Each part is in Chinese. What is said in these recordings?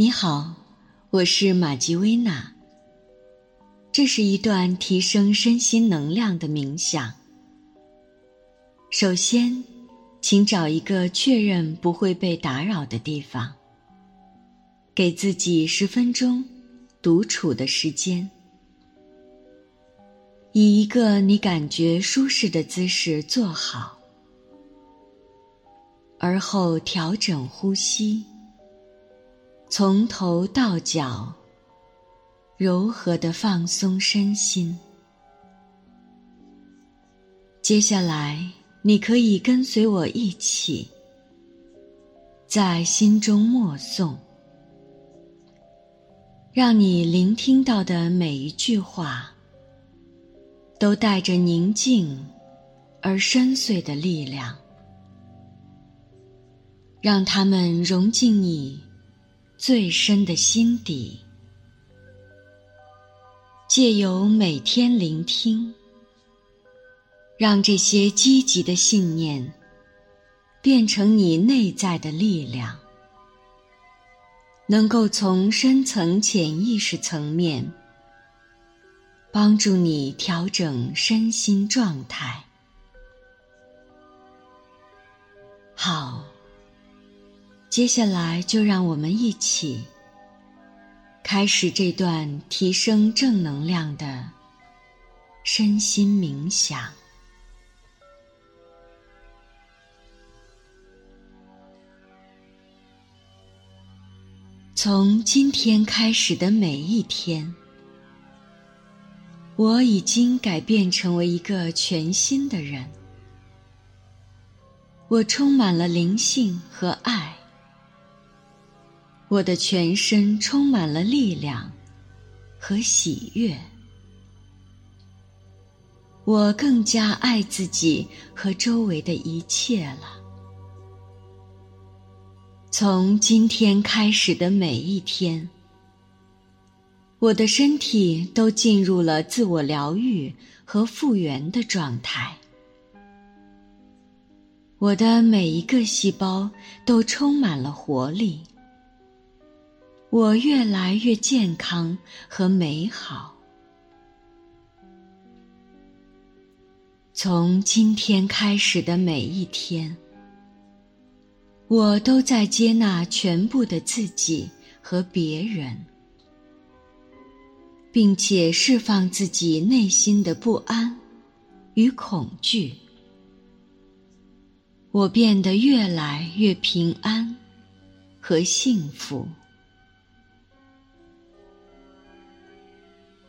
你好，我是玛吉薇娜。这是一段提升身心能量的冥想。首先，请找一个确认不会被打扰的地方，给自己十分钟独处的时间，以一个你感觉舒适的姿势坐好，而后调整呼吸，从头到脚。柔和的放松身心。接下来，你可以跟随我一起，在心中默诵，让你聆听到的每一句话，都带着宁静而深邃的力量，让它们融进你最深的心底。借由每天聆听，让这些积极的信念变成你内在的力量，能够从深层潜意识层面帮助你调整身心状态。好，接下来就让我们一起。开始这段提升正能量的身心冥想。从今天开始的每一天，我已经改变成为一个全新的人。我充满了灵性和爱。我的全身充满了力量和喜悦，我更加爱自己和周围的一切了。从今天开始的每一天，我的身体都进入了自我疗愈和复原的状态，我的每一个细胞都充满了活力。我越来越健康和美好。从今天开始的每一天，我都在接纳全部的自己和别人，并且释放自己内心的不安与恐惧。我变得越来越平安和幸福。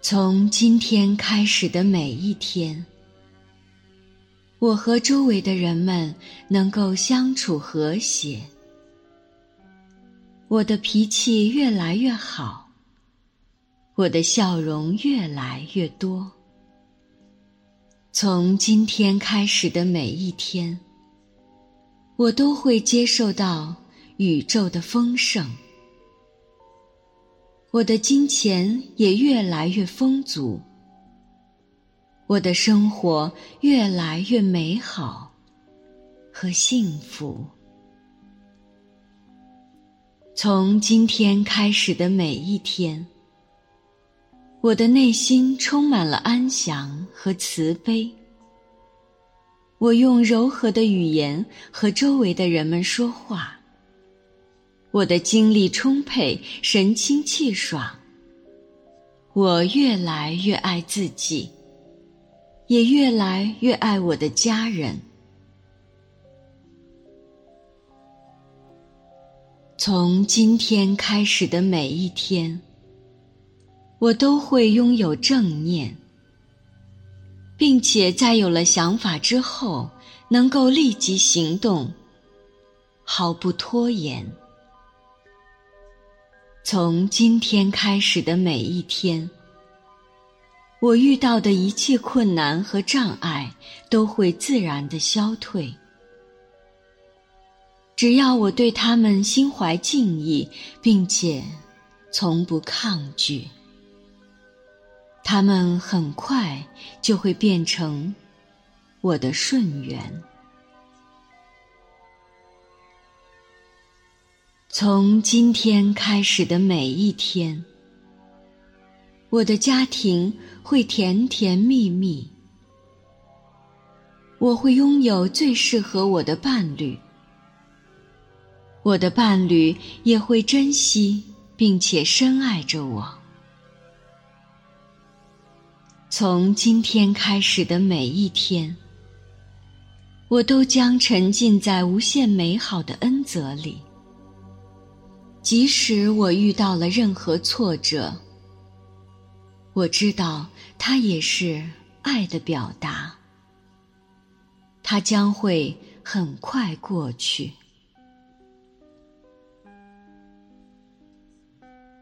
从今天开始的每一天，我和周围的人们能够相处和谐，我的脾气越来越好，我的笑容越来越多。从今天开始的每一天，我都会接受到宇宙的丰盛。我的金钱也越来越丰足，我的生活越来越美好和幸福。从今天开始的每一天，我的内心充满了安详和慈悲。我用柔和的语言和周围的人们说话。我的精力充沛，神清气爽。我越来越爱自己，也越来越爱我的家人。从今天开始的每一天，我都会拥有正念，并且在有了想法之后，能够立即行动，毫不拖延。从今天开始的每一天，我遇到的一切困难和障碍都会自然的消退。只要我对他们心怀敬意，并且从不抗拒，他们很快就会变成我的顺缘。从今天开始的每一天，我的家庭会甜甜蜜蜜。我会拥有最适合我的伴侣，我的伴侣也会珍惜并且深爱着我。从今天开始的每一天，我都将沉浸在无限美好的恩泽里。即使我遇到了任何挫折，我知道它也是爱的表达。它将会很快过去。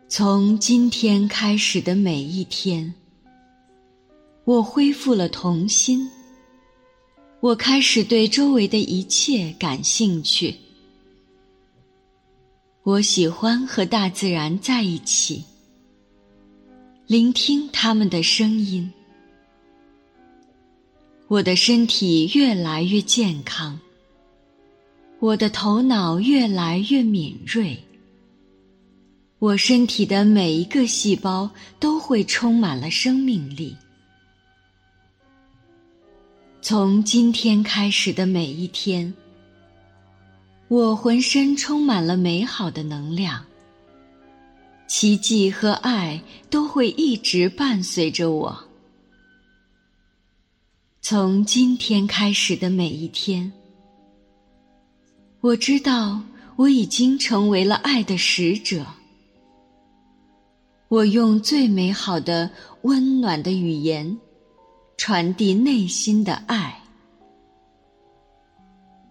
从今天开始的每一天，我恢复了童心。我开始对周围的一切感兴趣。我喜欢和大自然在一起，聆听它们的声音。我的身体越来越健康，我的头脑越来越敏锐。我身体的每一个细胞都会充满了生命力。从今天开始的每一天。我浑身充满了美好的能量，奇迹和爱都会一直伴随着我。从今天开始的每一天，我知道我已经成为了爱的使者。我用最美好的、温暖的语言，传递内心的爱。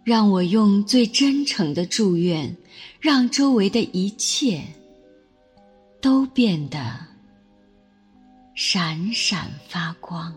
让我用最真诚的祝愿，让周围的一切都变得闪闪发光。